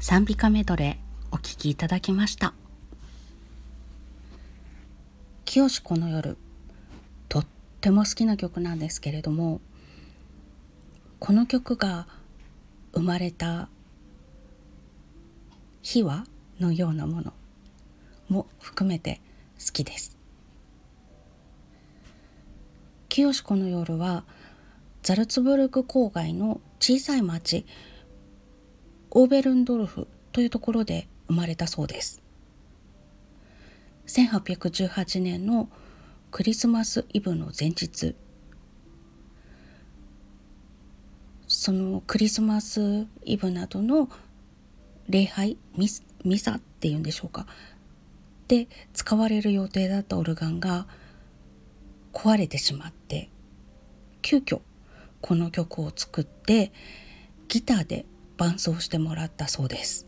賛美歌メドレーお聴きいただきました。清この夜とっても好きな曲なんですけれどもこの曲が生まれた秘話のようなものも含めて好きです。清この夜はザルツブルク郊外の小さい町オーベルンドルフというところで生まれたそうです。1818年のクリスマスイブの前日。そのクリスマスイブなどの礼拝ミミサっていうんでしょうか。で使われる予定だったオルガンが壊れてしまって急遽この曲を作ってギターで伴奏してもらったそうです。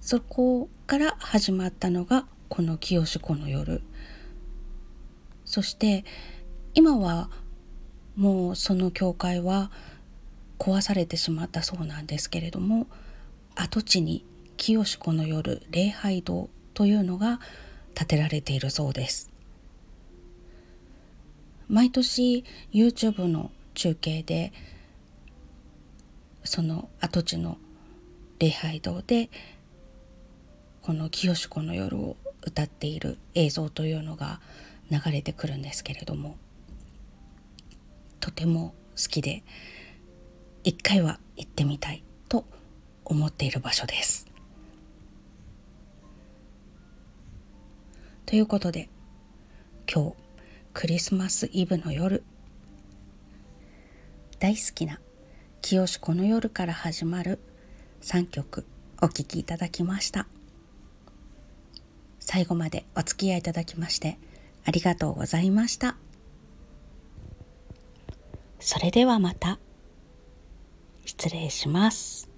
そこから始まったのがこの清子の夜。そして今はもうその教会は壊されてしまったそうなんですけれども跡地に清子の夜礼拝堂というのが建てられているそうです。毎年 YouTube の中継でその跡地の礼拝堂でこの清子の夜を歌っている映像というのが流れてくるんですけれどもとても好きで一回は行ってみたいと思っている場所です。ということで今日クリスマスイブの夜。大好きな清この夜から始まる3曲お聴きいただきました。最後までお付き合いいただきましてありがとうございました。それではまた。失礼します。